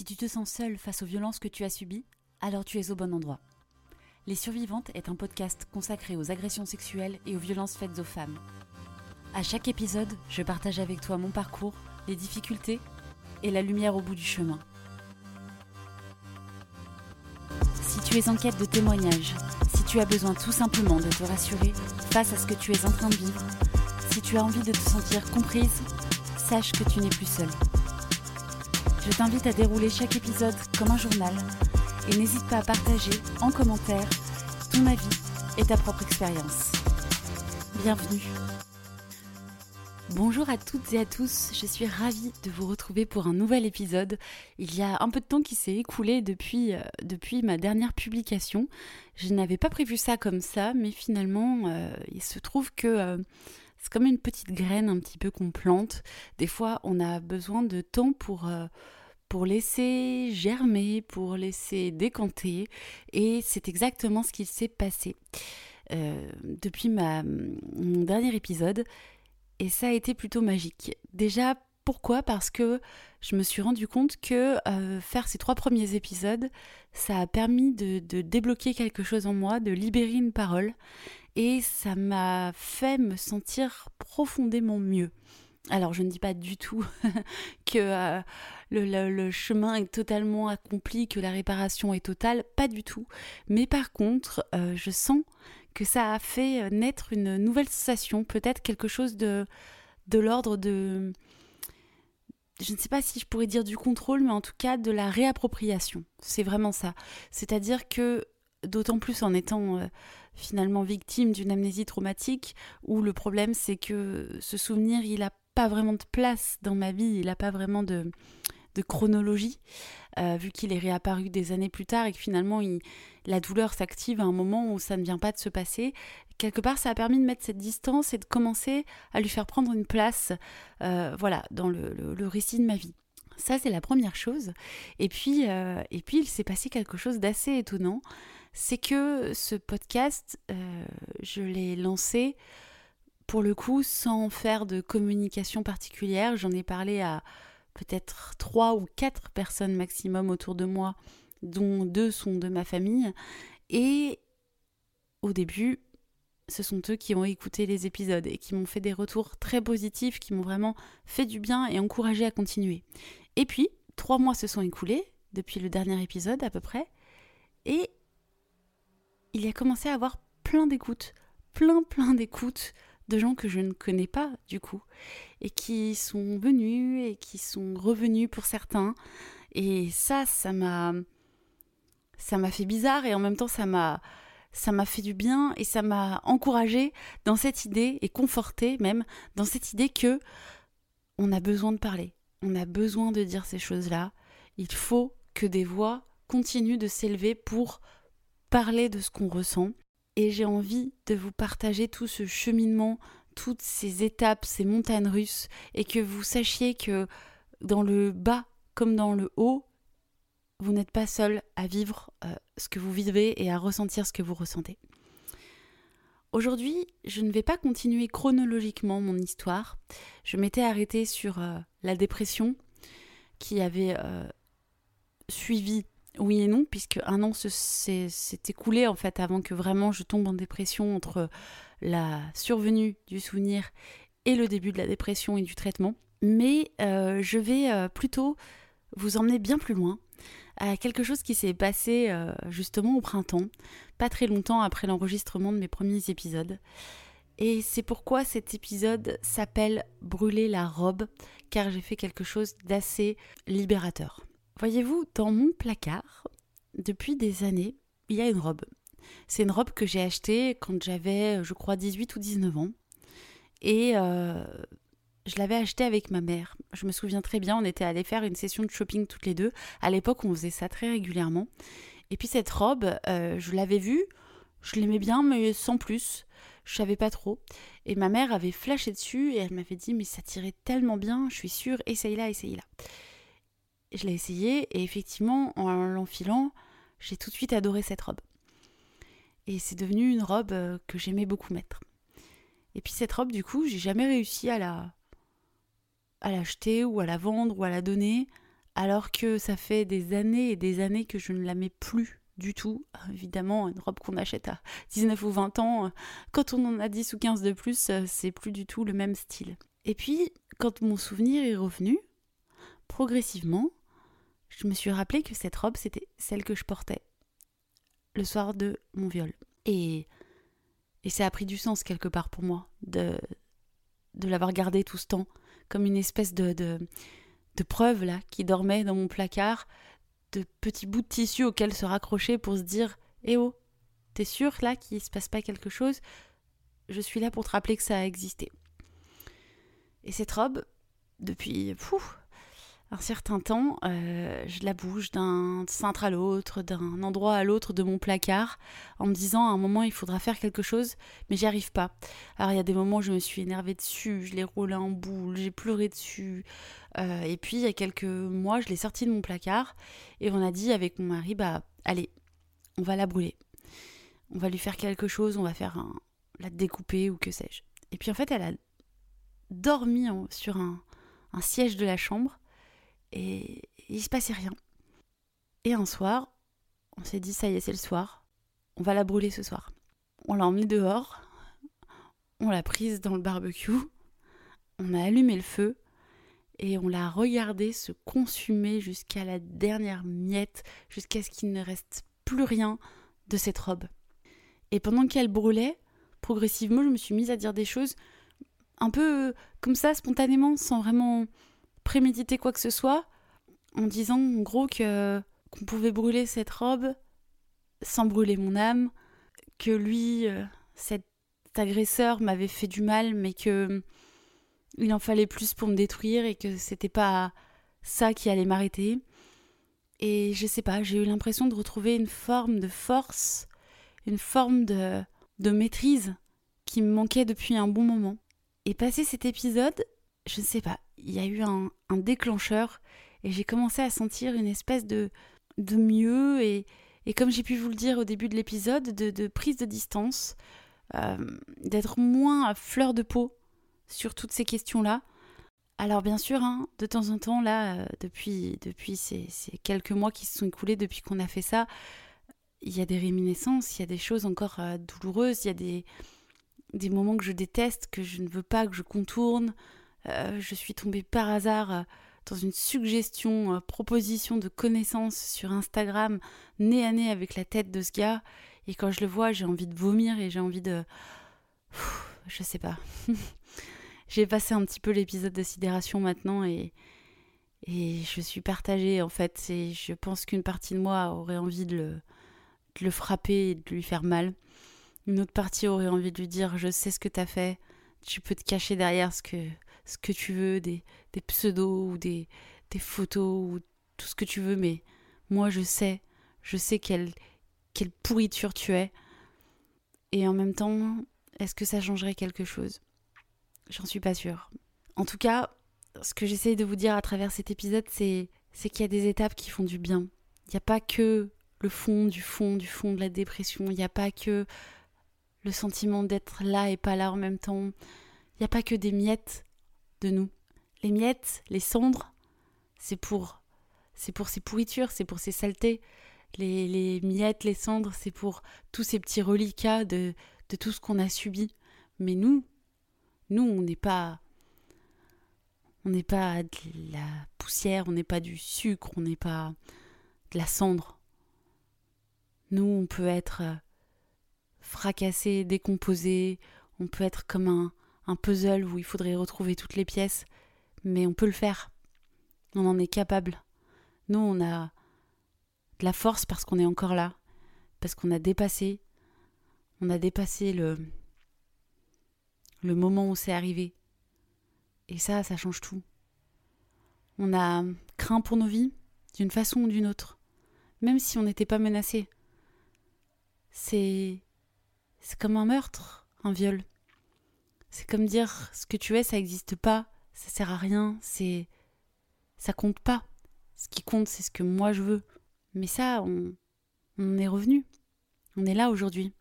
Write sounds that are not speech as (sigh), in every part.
Si tu te sens seule face aux violences que tu as subies, alors tu es au bon endroit. Les Survivantes est un podcast consacré aux agressions sexuelles et aux violences faites aux femmes. À chaque épisode, je partage avec toi mon parcours, les difficultés et la lumière au bout du chemin. Si tu es en quête de témoignages, si tu as besoin tout simplement de te rassurer face à ce que tu es en train de vivre, si tu as envie de te sentir comprise, sache que tu n'es plus seule. Je t'invite à dérouler chaque épisode comme un journal et n'hésite pas à partager en commentaire ton avis et ta propre expérience. Bienvenue. Bonjour à toutes et à tous, je suis ravie de vous retrouver pour un nouvel épisode. Il y a un peu de temps qui s'est écoulé depuis, euh, ma dernière publication. Je n'avais pas prévu ça comme ça, mais finalement, euh, il se trouve que euh, c'est comme une petite graine un petit peu qu'on plante. Des fois, on a besoin de temps pour, euh, laisser germer, pour laisser décanter. Et c'est exactement ce qu'il s'est passé euh, depuis ma, mon dernier épisode. Et ça a été plutôt magique. Déjà, pourquoi? Parce que je me suis rendu compte que euh, faire ces trois premiers épisodes, ça a permis de débloquer quelque chose en moi, de libérer une parole et ça m'a fait me sentir profondément mieux. Alors je ne dis pas du tout (laughs) que euh, le, chemin est totalement accompli, que la réparation est totale, pas du tout. Mais par contre, euh, je sens que ça a fait naître une nouvelle sensation, peut-être quelque chose de, de l'ordre de... Je ne sais pas si je pourrais dire du contrôle, mais en tout cas de la réappropriation. C'est vraiment ça. C'est-à-dire que, d'autant plus en étant... Euh, finalement victime d'une amnésie traumatique où le problème c'est que ce souvenir il n'a pas vraiment de place dans ma vie, il n'a pas vraiment de, chronologie, euh, vu qu'il est réapparu des années plus tard et que finalement il, la douleur s'active à un moment où ça ne vient pas de se passer. Quelque part, ça a permis de mettre cette distance et de commencer à lui faire prendre une place, euh, voilà, dans le, récit de ma vie. Ça, c'est la première chose. Et puis, et puis il s'est passé quelque chose d'assez étonnant c'est que ce podcast, euh, je l'ai lancé pour le coup sans faire de communication particulière. J'en ai parlé à peut-être trois ou quatre personnes maximum autour de moi, dont deux sont de ma famille. Et au début, ce sont eux qui ont écouté les épisodes et qui m'ont fait des retours très positifs, qui m'ont vraiment fait du bien et encouragé à continuer. Et puis, trois mois se sont écoulés depuis le dernier épisode à peu près. Et il a commencé à avoir plein d'écoutes, plein plein d'écoutes de gens que je ne connais pas du coup, et qui sont venus et qui sont revenus pour certains. Et ça, ça m'a, ça m'a fait bizarre et en même temps ça m'a, ça m'a fait du bien et ça m'a encouragé dans cette idée et conforté même dans cette idée que on a besoin de parler, on a besoin de dire ces choses-là. Il faut que des voix continuent de s'élever pour parler de ce qu'on ressent. Et j'ai envie de vous partager tout ce cheminement, toutes ces étapes, ces montagnes russes, et que vous sachiez que dans le bas comme dans le haut, vous n'êtes pas seul à vivre euh, ce que vous vivez et à ressentir ce que vous ressentez. Aujourd'hui, je ne vais pas continuer chronologiquement mon histoire. Je m'étais arrêtée sur euh, la dépression qui avait euh, suivi oui et non, puisque un an s'est écoulé en fait avant que vraiment je tombe en dépression entre la survenue du souvenir et le début de la dépression et du traitement. Mais euh, je vais euh, plutôt vous emmener bien plus loin à quelque chose qui s'est passé euh, justement au printemps, pas très longtemps après l'enregistrement de mes premiers épisodes. Et c'est pourquoi cet épisode s'appelle Brûler la robe, car j'ai fait quelque chose d'assez libérateur. Voyez-vous, dans mon placard, depuis des années, il y a une robe. C'est une robe que j'ai achetée quand j'avais, je crois, 18 ou 19 ans. Et euh, je l'avais achetée avec ma mère. Je me souviens très bien, on était allés faire une session de shopping toutes les deux. À l'époque, on faisait ça très régulièrement. Et puis cette robe, euh, je l'avais vue, je l'aimais bien, mais sans plus. Je savais pas trop. Et ma mère avait flashé dessus et elle m'avait dit Mais ça tirait tellement bien, je suis sûre, essaye-la, essaye-la je l'ai essayé et effectivement, en l'enfilant, j'ai tout de suite adoré cette robe. Et c'est devenu une robe euh, que j'aimais beaucoup mettre. Et puis cette robe, du coup, j'ai jamais réussi à la à l'acheter ou à la vendre ou à la donner alors que ça fait des années et des années que je ne la mets plus du tout. Évidemment, une robe qu'on achète à 19 ou 20 ans, quand on en a 10 ou 15 de plus, c'est plus du tout le même style. Et puis, quand mon souvenir est revenu, progressivement, je me suis rappelé que cette robe, c'était celle que je portais le soir de mon viol. Et, et ça a pris du sens quelque part pour moi de, de l'avoir gardée tout ce temps, comme une espèce de, de, preuve là qui dormait dans mon placard, de petits bouts de tissu auxquels se raccrocher pour se dire Eh oh, t'es sûr là qu'il se passe pas quelque chose? Je suis là pour te rappeler que ça a existé. Et cette robe, depuis un certain temps, euh, je la bouge d'un cintre à l'autre, d'un endroit à l'autre de mon placard, en me disant à un moment il faudra faire quelque chose, mais j'y arrive pas. Alors il y a des moments où je me suis énervée dessus, je l'ai roulé en boule, j'ai pleuré dessus. Euh, et puis il y a quelques mois, je l'ai sortie de mon placard et on a dit avec mon mari bah allez, on va la brûler. On va lui faire quelque chose, on va faire la découper ou que sais-je. Et puis en fait, elle a dormi sur un, un siège de la chambre et il se passait rien. Et un soir, on s'est dit ça y est, c'est le soir, on va la brûler ce soir. On l'a emmenée dehors, on l'a prise dans le barbecue, on a allumé le feu et on l'a regardée se consumer jusqu'à la dernière miette, jusqu'à ce qu'il ne reste plus rien de cette robe. Et pendant qu'elle brûlait, progressivement, je me suis mise à dire des choses un peu comme ça, spontanément, sans vraiment préméditer quoi que ce soit, en disant en gros que qu'on pouvait brûler cette robe sans brûler mon âme, que lui, euh, cet agresseur m'avait fait du mal, mais que il en fallait plus pour me détruire et que c'était pas ça qui allait m'arrêter. Et je sais pas, j'ai eu l'impression de retrouver une forme de force, une forme de, de maîtrise qui me manquait depuis un bon moment. Et passé cet épisode, je ne sais pas, il y a eu un, déclencheur et j'ai commencé à sentir une espèce de, de mieux et, et comme j'ai pu vous le dire au début de l'épisode, de, prise de distance, euh, d'être moins à fleur de peau sur toutes ces questions-là. Alors bien sûr, hein, de temps en temps, là, euh, depuis, depuis ces, quelques mois qui se sont écoulés depuis qu'on a fait ça, il y a des réminiscences, il y a des choses encore euh, douloureuses, il y a des, des moments que je déteste, que je ne veux pas que je contourne, je suis tombée par hasard euh, dans une suggestion, euh, proposition de connaissance sur Instagram, nez à nez avec la tête de ce gars. Et quand je le vois, j'ai envie de vomir et j'ai envie de. je sais pas. (laughs) j'ai passé un petit peu l'épisode de sidération maintenant et, et je suis partagée en fait. Et je pense qu'une partie de moi aurait envie de le, de le frapper et de lui faire mal. Une autre partie aurait envie de lui dire Je sais ce que t'as fait, tu peux te cacher derrière ce que, ce que tu veux, des, des pseudos ou des, des photos ou tout ce que tu veux, mais moi je sais, je sais quelle, quelle pourriture tu es. Et en même temps, est-ce que ça changerait quelque chose? J'en suis pas sûre. En tout cas, ce que j'essaye de vous dire à travers cet épisode, c'est, c'est qu'il y a des étapes qui font du bien. Il n'y a pas que le fond du fond du fond de la dépression. Il n'y a pas que le sentiment d'être là et pas là en même temps. Il n'y a pas que des miettes de nous. Les miettes, les cendres, c'est pour, c'est pour ces pourritures, c'est pour ces saletés. Les, les miettes, les cendres, c'est pour tous ces petits reliquats de, de tout ce qu'on a subi. Mais nous, nous, on n'est pas, on n'est pas de la poussière, on n'est pas du sucre, on n'est pas de la cendre. Nous, on peut être fracassé, décomposé, on peut être comme un, un puzzle où il faudrait retrouver toutes les pièces, mais on peut le faire. On en est capable. Nous, on a de la force parce qu'on est encore là, parce qu'on a dépassé, on a dépassé le le moment où c'est arrivé. Et ça, ça change tout. On a craint pour nos vies d'une façon ou d'une autre, même si on n'était pas menacé. C'est c'est comme un meurtre, un viol. C'est comme dire ce que tu es, ça n'existe pas, ça sert à rien, c'est. ça compte pas. Ce qui compte, c'est ce que moi je veux. Mais ça, on, on est revenu. On est là aujourd'hui.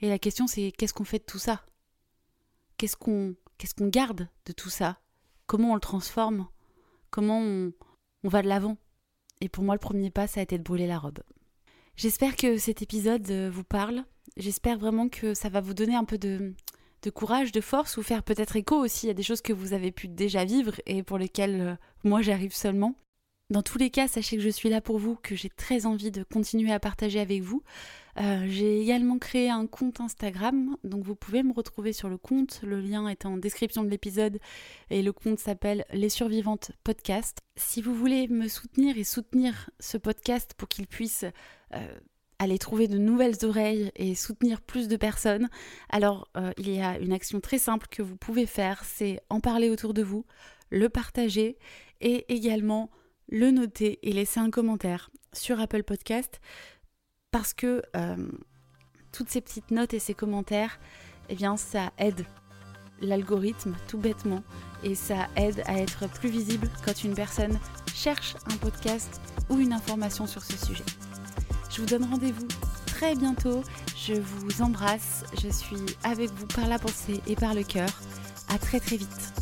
Et la question, c'est qu'est-ce qu'on fait de tout ça? Qu'est-ce qu'on qu'est-ce garde de tout ça? Comment on le transforme? Comment on, on va de l'avant? Et pour moi, le premier pas, ça a été de brûler la robe. J'espère que cet épisode euh, vous parle. J'espère vraiment que ça va vous donner un peu de, de courage, de force, ou faire peut-être écho aussi à des choses que vous avez pu déjà vivre et pour lesquelles euh, moi j'arrive seulement. Dans tous les cas, sachez que je suis là pour vous, que j'ai très envie de continuer à partager avec vous. Euh, j'ai également créé un compte Instagram, donc vous pouvez me retrouver sur le compte. Le lien est en description de l'épisode et le compte s'appelle Les Survivantes Podcast. Si vous voulez me soutenir et soutenir ce podcast pour qu'il puisse euh, aller trouver de nouvelles oreilles et soutenir plus de personnes, alors euh, il y a une action très simple que vous pouvez faire, c'est en parler autour de vous, le partager et également le noter et laisser un commentaire sur Apple Podcast parce que euh, toutes ces petites notes et ces commentaires, eh bien ça aide l'algorithme tout bêtement et ça aide à être plus visible quand une personne cherche un podcast ou une information sur ce sujet. Je vous donne rendez-vous très bientôt. Je vous embrasse. Je suis avec vous par la pensée et par le cœur. À très très vite.